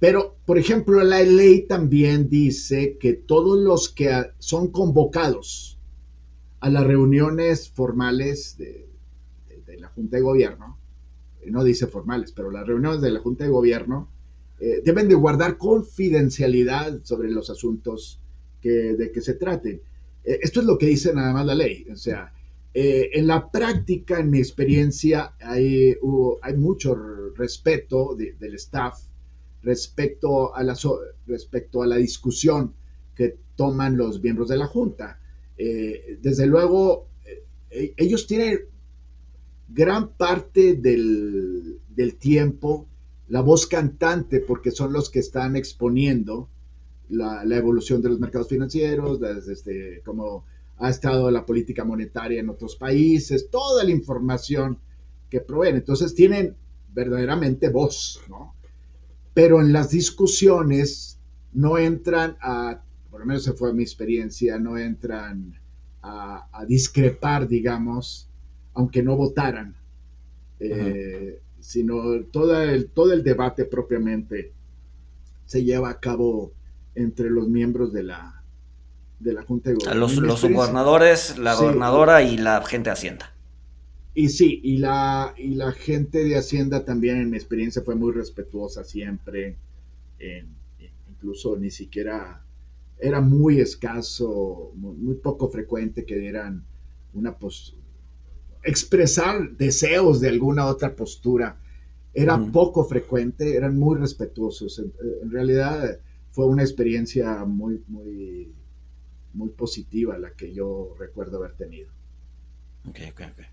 Pero, por ejemplo, la ley también dice que todos los que son convocados a las reuniones formales de, de la Junta de Gobierno, no dice formales, pero las reuniones de la Junta de Gobierno, eh, deben de guardar confidencialidad sobre los asuntos que, de que se traten. Eh, esto es lo que dice nada más la ley. O sea, eh, en la práctica, en mi experiencia, hay, hay mucho respeto del staff respecto a, la, respecto a la discusión que toman los miembros de la Junta. desde luego, ellos tienen gran parte del, del tiempo la voz cantante, porque son los que están exponiendo la, evolución de los mercados financieros, desde, este, cómo ha estado la política monetaria en otros países, toda la información que proveen. Entonces tienen verdaderamente voz, ¿no? Pero en las discusiones no entran a, por lo menos esa fue mi experiencia, no entran a, discrepar, digamos, aunque no votaran sino todo el, todo el debate propiamente se lleva a cabo entre los miembros de la, de la Junta de Gobierno. Los, los gobernadores, la gobernadora y la gente de Hacienda. Y sí, y la, y la gente de Hacienda también en mi experiencia fue muy respetuosa siempre, incluso ni siquiera era muy escaso, muy, poco frecuente que dieran una, postura expresar deseos de alguna otra postura. Era poco frecuente, eran muy respetuosos. En, realidad fue una experiencia muy, muy, muy positiva la que yo recuerdo haber tenido. Ok, ok, ok.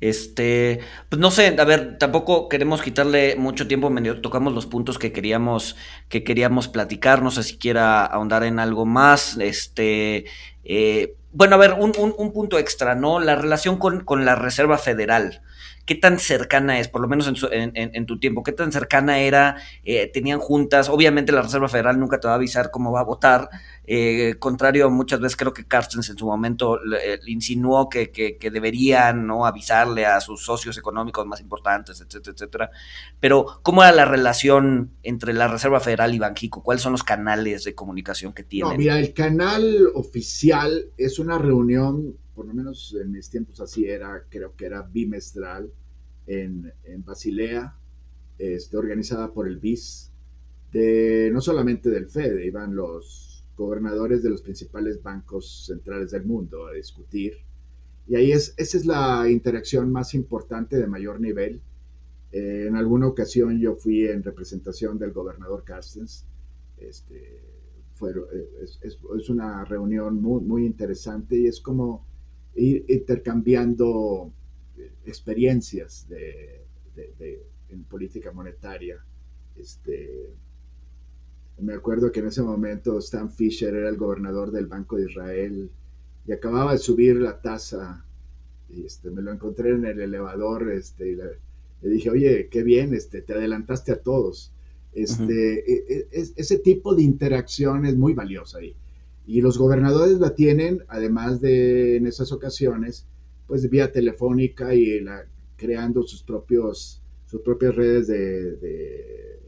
Este, pues no sé, a ver, tampoco queremos quitarle mucho tiempo, tocamos los puntos que queríamos, que queríamos platicar, no sé si quiera ahondar en algo más, este, eh, bueno, a ver, un, un, punto extra, ¿no? La relación con, con, la Reserva Federal. ¿Qué tan cercana es, por lo menos en, en, tu tiempo, qué tan cercana era? Eh, tenían juntas, obviamente la Reserva Federal nunca te va a avisar cómo va a votar, eh, contrario muchas veces creo que Carstens en su momento le, insinuó que, que, que, deberían ¿no? avisarle a sus socios económicos más importantes, etcétera, etcétera. Pero, ¿cómo era la relación entre la Reserva Federal y Banjico? ¿Cuáles son los canales de comunicación que tienen? No, mira, el canal oficial es una reunión por lo menos en mis tiempos así era, creo que era bimestral en, en Basilea, este, organizada por el BIS, de, no solamente del FED, iban los gobernadores de los principales bancos centrales del mundo a discutir. Y ahí es, esa es la interacción más importante de mayor nivel. Eh, en alguna ocasión yo fui en representación del gobernador Carstens. Este, fue, es, es, una reunión muy, muy interesante y es como ir intercambiando eh, experiencias de, en política monetaria. Este, me acuerdo que en ese momento Stan Fisher era el gobernador del Banco de Israel y acababa de subir la tasa. Y este, me lo encontré en el elevador este, y le, dije, oye, qué bien, este, te adelantaste a todos. Este, e, e, ese tipo de interacción es muy valiosa ahí. Y los gobernadores la tienen, además de en esas ocasiones, pues vía telefónica y la, creando sus propios sus propias redes de,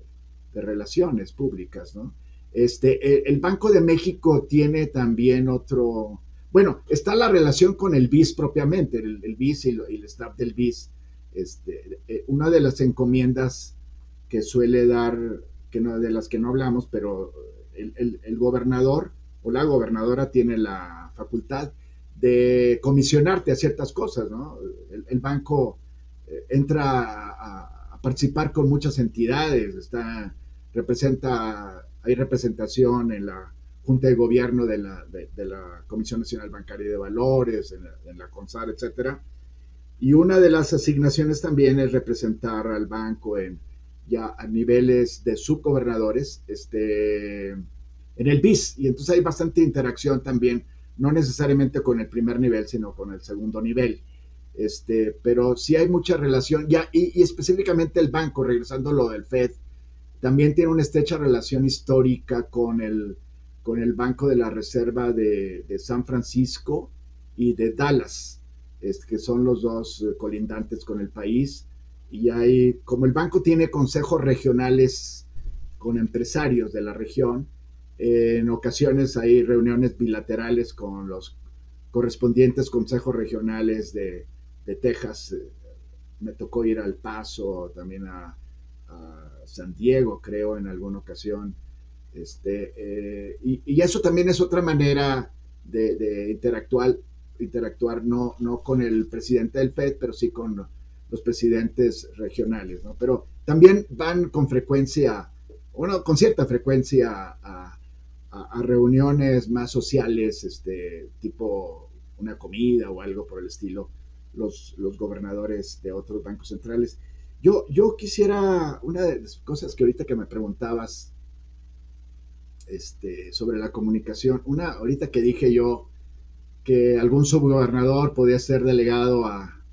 relaciones públicas, ¿no? Este, el, Banco de México tiene también otro, bueno, está la relación con el BIS propiamente, el, BIS y, el staff del BIS. Este, eh, una de las encomiendas que suele dar, que no, de las que no hablamos, pero el, gobernador o la gobernadora tiene la facultad de comisionarte a ciertas cosas, ¿no? El, banco eh, entra a, participar con muchas entidades, está, representa, hay representación en la Junta de Gobierno de la, de, la Comisión Nacional Bancaria de Valores, en la, en la CONSAR, etcétera. Y una de las asignaciones también es representar al banco en ya a niveles de subgobernadores, este, en el BIS. Y entonces hay bastante interacción también, no necesariamente con el primer nivel, sino con el segundo nivel. Este, pero sí hay mucha relación, ya, y, específicamente el banco, regresando a lo del FED, también tiene una estrecha relación histórica con el, con el Banco de la Reserva de, de San Francisco y de Dallas, este, que son los dos eh, colindantes con el país y hay, como el banco tiene consejos regionales con empresarios de la región, en ocasiones hay reuniones bilaterales con los correspondientes consejos regionales de, Texas. Me tocó ir al Paso, también a, San Diego, creo, en alguna ocasión. Este, eh, y, eso también es otra manera de, de interactuar, interactuar no, no con el presidente del FED, pero sí con los presidentes regionales, ¿no? Pero también van con frecuencia, bueno, con cierta frecuencia a, reuniones más sociales, este, tipo una comida o algo por el estilo, los, los gobernadores de otros bancos centrales. Yo, yo quisiera, una de las cosas que ahorita que me preguntabas este, sobre la comunicación, una ahorita que dije yo que algún subgobernador podía ser delegado a,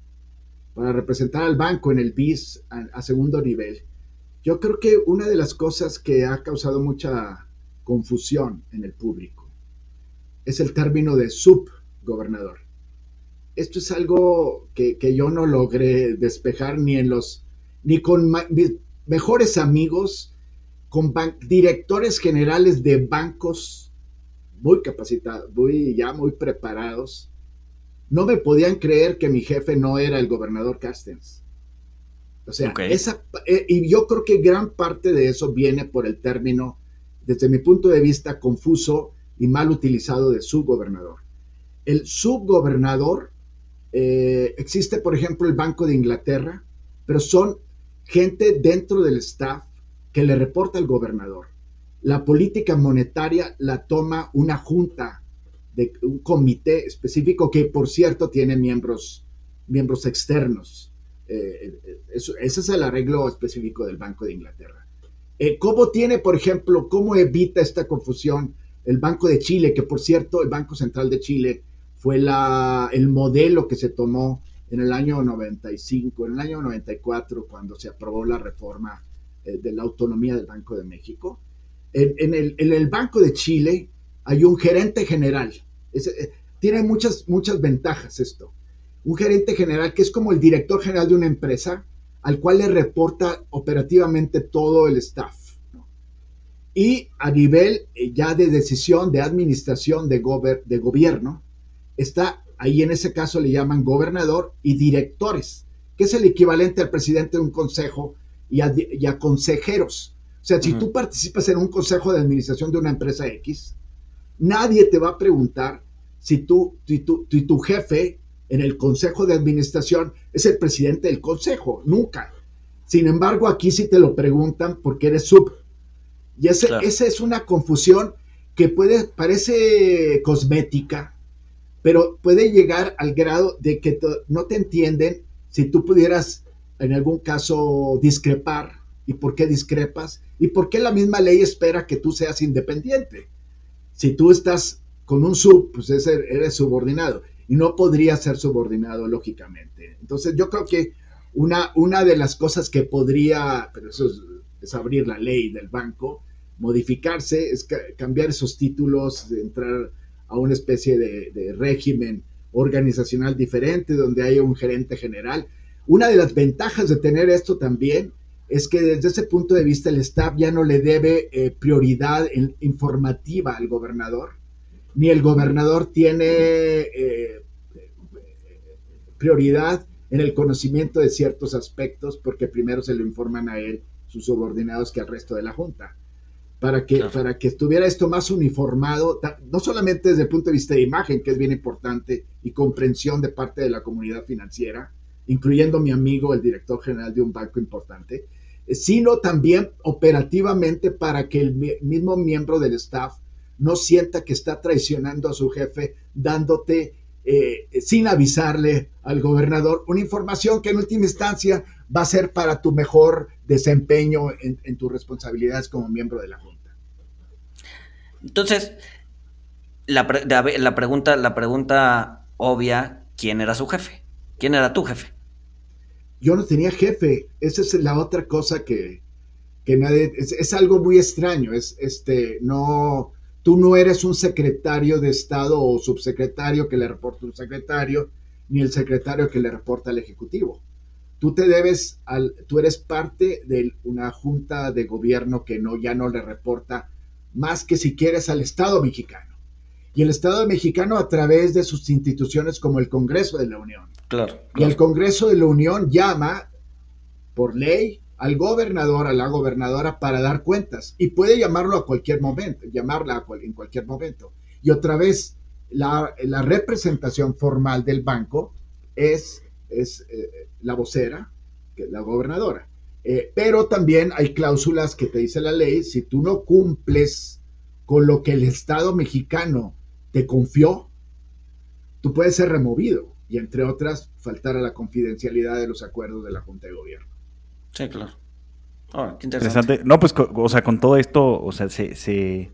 para representar al banco en el BIS a, segundo nivel. Yo creo que una de las cosas que ha causado mucha confusión en el público es el término de subgobernador. Esto es algo que, yo no logré despejar ni en los ni con mis mejores amigos, con directores generales de bancos muy capacitados, muy, ya muy preparados, no me podían creer que mi jefe no era el gobernador Castens. O sea, esa, eh, y yo creo que gran parte de eso viene por el término, desde mi punto de vista, confuso y mal utilizado de subgobernador. El subgobernador, eh, existe por ejemplo el Banco de Inglaterra, pero son gente dentro del staff que le reporta al gobernador. La política monetaria la toma una junta de un comité específico que, por cierto, tiene miembros, miembros externos. Eh, eh, ese es el arreglo específico del Banco de Inglaterra. Eh, ¿Cómo tiene, por ejemplo, cómo evita esta confusión el Banco de Chile, que por cierto, el Banco Central de Chile fue el modelo que se tomó en el año 95, en el año 94, cuando se aprobó la reforma de la autonomía del Banco de México? En, el, en el Banco de Chile hay un gerente general eh, tiene muchas, muchas ventajas esto. Un gerente general que es como el director general de una empresa al cual le reporta operativamente todo el staff. Y a nivel eh, ya de decisión, de administración, de, de gobierno, está ahí en ese caso le llaman gobernador y directores, que es el equivalente al presidente de un consejo y a, consejeros. O sea, si tú participas en un consejo de administración de una empresa X, Nadie te va a preguntar si tú, tu, jefe en el consejo de administración es el presidente del consejo, nunca. Sin embargo, aquí sí te lo preguntan porque eres sub. Y esa es una confusión que puede, parece cosmética, pero puede llegar al grado de que no te entienden si tú pudieras en algún caso discrepar y por qué discrepas y por qué la misma ley espera que tú seas independiente. Si tú estás con un sub, pues eres subordinado y no podría ser subordinado lógicamente. Entonces yo creo que una, una de las cosas que podría, pero eso es, abrir la ley del banco, modificarse, es cambiar esos títulos, entrar a una especie de, régimen organizacional diferente donde haya un gerente general. Una de las ventajas de tener esto también es que desde ese punto de vista el staff ya no le debe eh, prioridad informativa al gobernador, ni el gobernador tiene eh, prioridad en el conocimiento de ciertos aspectos porque primero se lo informan a él sus subordinados que al resto de la Junta. Para que, para que estuviera esto más uniformado, no solamente desde el punto de vista de imagen, que es bien importante, y comprensión de parte de la comunidad financiera, incluyendo mi amigo, el director general de un banco importante, eh, sino también operativamente para que el mismo miembro del staff no sienta que está traicionando a su jefe dándote eh, sin avisarle al gobernador una información que en última instancia va a ser para tu mejor desempeño en, tus responsabilidades como miembro de la Junta. Entonces, la, la, pregunta, la pregunta obvia, ¿quién era su jefe? ¿Quién era tu jefe? Yo no tenía jefe. Esa es la otra cosa que, que nadie, es, es, algo muy extraño. Es, este, no, Tú no eres un secretario de Estado o subsecretario que le reporta un secretario, ni el secretario que le reporta al Ejecutivo. Tú te debes al, tú eres parte de una junta de gobierno que no, ya no le reporta más que si quieres al Estado mexicano. Y el Estado mexicano a través de sus instituciones como el Congreso de la Unión. claro. Y el Congreso de la Unión llama por ley al gobernador, a la gobernadora para dar cuentas y puede llamarlo a cualquier momento, llamarla en cualquier momento. Y otra vez, la, representación formal del banco es, es eh, la vocera, que es la gobernadora. Eh, pero también hay cláusulas que te dice la ley, si tú no cumples con lo que el Estado mexicano te confió, tú puedes ser removido y entre otras faltar a la confidencialidad de los acuerdos de la Junta de Gobierno. Sí, claro. Oh, qué interesante. No, pues, o sea, con todo esto, o sea, se,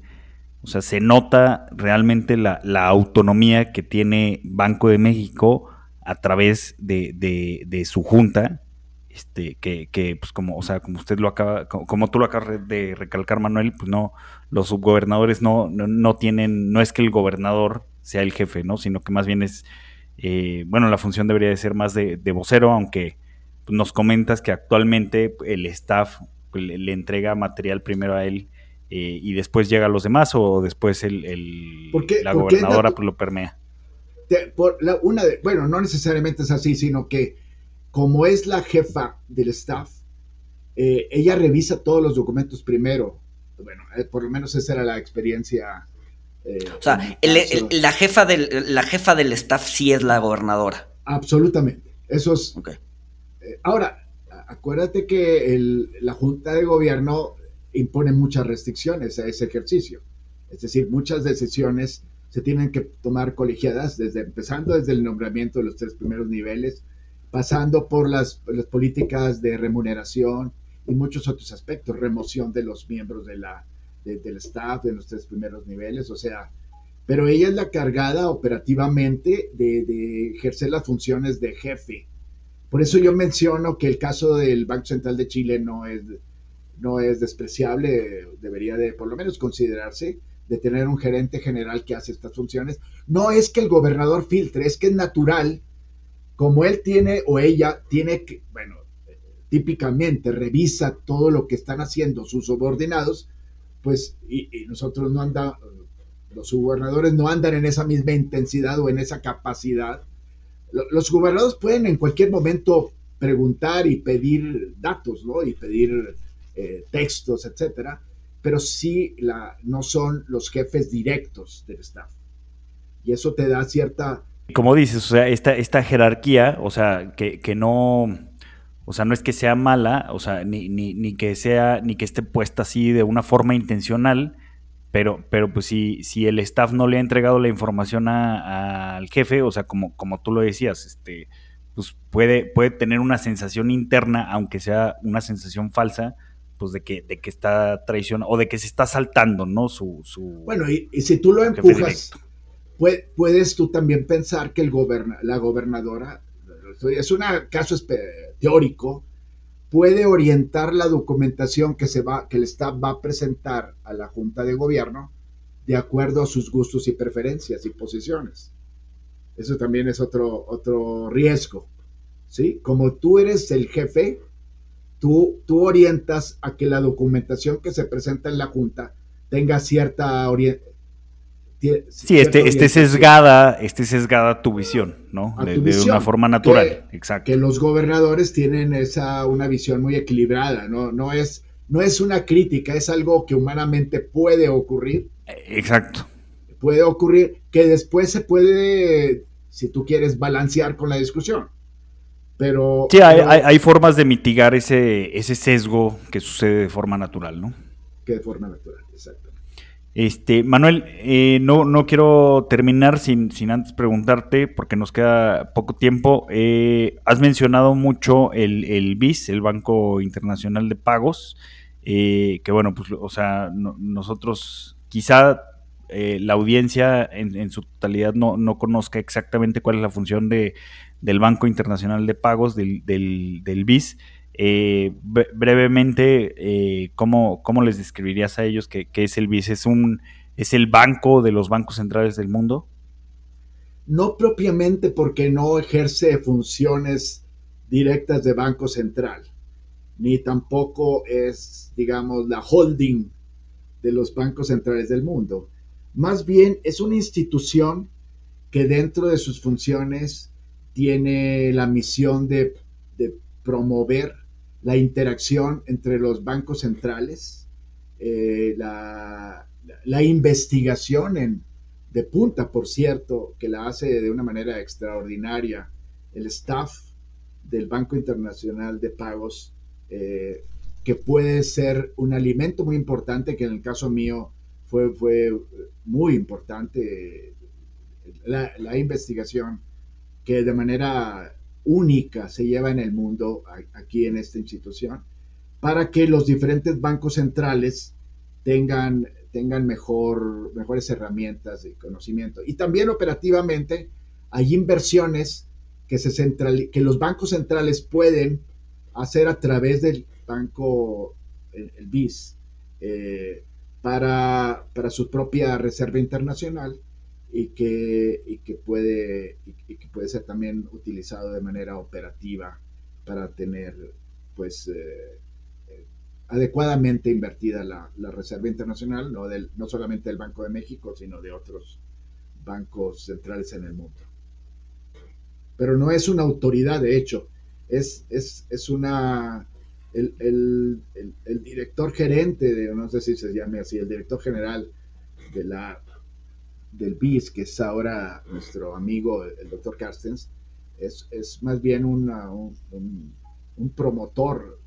o sea, se nota realmente la, autonomía que tiene Banco de México a través de, su junta, este, que, que, pues como, o sea, como usted lo acaba, como, tú lo acabas de recalcar, Manuel, pues no, los subgobernadores no, no, tienen, no es que el gobernador sea el jefe, ¿no? Sino que más bien es, eh, bueno, la función debería de ser más de, de vocero, aunque nos comentas que actualmente el staff le, entrega material primero a él eh, y después llega a los demás o después el, la gobernadora pues, lo permea. por una bueno, no necesariamente es así, sino que como es la jefa del staff, eh, ella revisa todos los documentos primero. Bueno, eh, por lo menos esa era la experiencia. o sea, la, jefa del, la jefa del staff sí es la gobernadora. Absolutamente. Eso es, Ahora, acuérdate que la Junta de Gobierno impone muchas restricciones a ese ejercicio. Es decir, muchas decisiones se tienen que tomar colegiadas, desde, empezando desde el nombramiento de los tres primeros niveles, pasando por las, políticas de remuneración y muchos otros aspectos, remoción de los miembros de la, del staff de los tres primeros niveles, o sea, pero ella es la cargada operativamente de ejercer las funciones de jefe por eso yo menciono que el caso del Banco Central de Chile no es, no es despreciable, debería de por lo menos considerarse de tener un gerente general que hace estas funciones. No es que el gobernador filtre, es que es natural, como él tiene o ella tiene que, bueno, típicamente revisa todo lo que están haciendo sus subordinados, pues, y, nosotros no andamos, los gobernadores no andan en esa misma intensidad o en esa capacidad los gobernadores pueden en cualquier momento preguntar y pedir datos, ¿no? Y pedir eh, textos, etcétera, pero sí la, no son los jefes directos del staff. Y eso te da cierta... Como dices, o sea, esta, esta jerarquía, o sea, que, que no... O sea, no es que sea mala, o sea, ni, ni, ni, que sea, ni que esté puesta así de una forma intencional, pero, pero pues si, si el staff no le ha entregado la información al jefe, o sea, como, como tú lo decías, este, pues puede, puede tener una sensación interna, aunque sea una sensación falsa, pues de que, de que está traicionando o de que se está saltando, ¿no? Su, su bueno, y, si tú lo empujas, puedes tú también pensar que el goberna, la gobernadora, es un caso teórico, puede orientar la documentación que, se va, que el staff va a presentar a la Junta de Gobierno de acuerdo a sus gustos y preferencias y posiciones. Eso también es otro, otro riesgo. ¿sí? Como tú eres el jefe, tú, tú orientas a que la documentación que se presenta en la Junta tenga cierta Sí, esté, esté, sesgada, esté sesgada tu visión, ¿no? De, una forma natural, exacto. Que los gobernadores tienen esa, una visión muy equilibrada, ¿no? No es, no es una crítica, es algo que humanamente puede ocurrir. Exacto. Puede ocurrir que después se puede, si tú quieres, balancear con la discusión. Pero. Sí, hay, formas de mitigar ese, ese sesgo que sucede de forma natural, ¿no? Que de forma natural, exacto. Este, Manuel, eh, no, no quiero terminar sin, sin, antes preguntarte, porque nos queda poco tiempo. Eh, has mencionado mucho el, el, BIS, el Banco Internacional de Pagos, eh, que bueno, pues, o sea, nosotros quizá la audiencia en, en, su totalidad no, no conozca exactamente cuál es la función de, del Banco Internacional de Pagos, del, del, BIS. Eh, brevemente, eh, ¿cómo, les describirías a ellos qué es el BIS? ¿Es, un, ¿Es el banco de los bancos centrales del mundo? No propiamente porque no ejerce funciones directas de banco central, ni tampoco es, digamos, la holding de los bancos centrales del mundo. Más bien es una institución que dentro de sus funciones tiene la misión de, promover la interacción entre los bancos centrales, eh, la, investigación en, de punta, por cierto, que la hace de una manera extraordinaria el staff del Banco Internacional de Pagos, eh, que puede ser un alimento muy importante, que en el caso mío fue, fue muy importante la, la investigación que de manera única se lleva en el mundo aquí en esta institución, para que los diferentes bancos centrales tengan, tengan mejor, mejores herramientas de conocimiento. Y también operativamente hay inversiones que, se que los bancos centrales pueden hacer a través del banco, el, BIS, eh, para, para su propia reserva internacional y que, que, puede, y, que puede ser también utilizado de manera operativa para tener pues eh, eh, adecuadamente invertida la, reserva internacional, no, del, no solamente del Banco de México, sino de otros bancos centrales en el mundo. Pero no es una autoridad, de hecho, es, es, es una... El, el, director gerente, de, no sé si se llame así, el director general de la del BIS, que es ahora nuestro amigo, el, doctor Carstens, es, más bien un, un, promotor,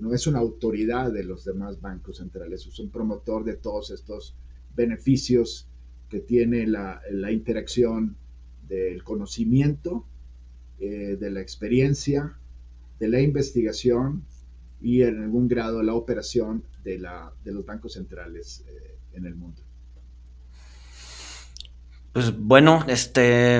no es una autoridad de los demás bancos centrales, es un promotor de todos estos beneficios que tiene la, interacción del conocimiento, eh, de la experiencia, de la investigación y en algún grado la operación de, la, de los bancos centrales eh, en el mundo. Pues bueno, este.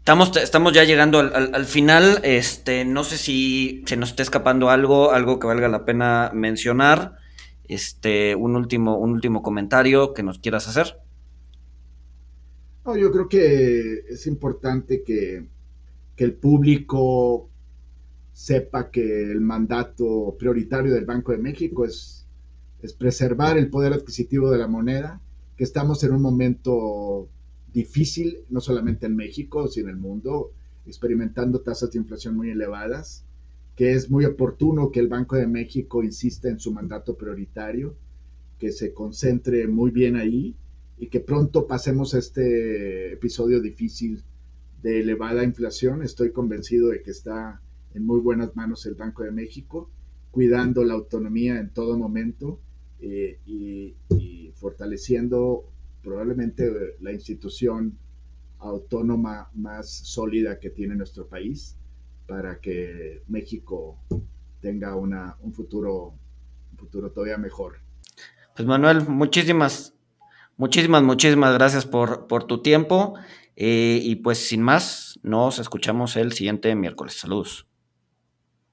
Estamos, estamos ya llegando al, final. Este, no sé si se nos está escapando algo, algo que valga la pena mencionar. Este, un último, un último comentario que nos quieras hacer. yo creo que es importante que, que el público sepa que el mandato prioritario del Banco de México es, es preservar el poder adquisitivo de la moneda, que estamos en un momento difícil, no solamente en México, sino en el mundo, experimentando tasas de inflación muy elevadas, que es muy oportuno que el Banco de México insista en su mandato prioritario, que se concentre muy bien ahí y que pronto pasemos este episodio difícil de elevada inflación. Estoy convencido de que está en muy buenas manos el Banco de México, cuidando la autonomía en todo momento eh, y, y fortaleciendo probablemente la institución autónoma más sólida que tiene nuestro país para que México tenga una, un, futuro, un futuro todavía mejor. Pues Manuel, muchísimas, muchísimas, muchísimas gracias por, por tu tiempo. Eh, y pues sin más, nos escuchamos el siguiente miércoles. Saludos.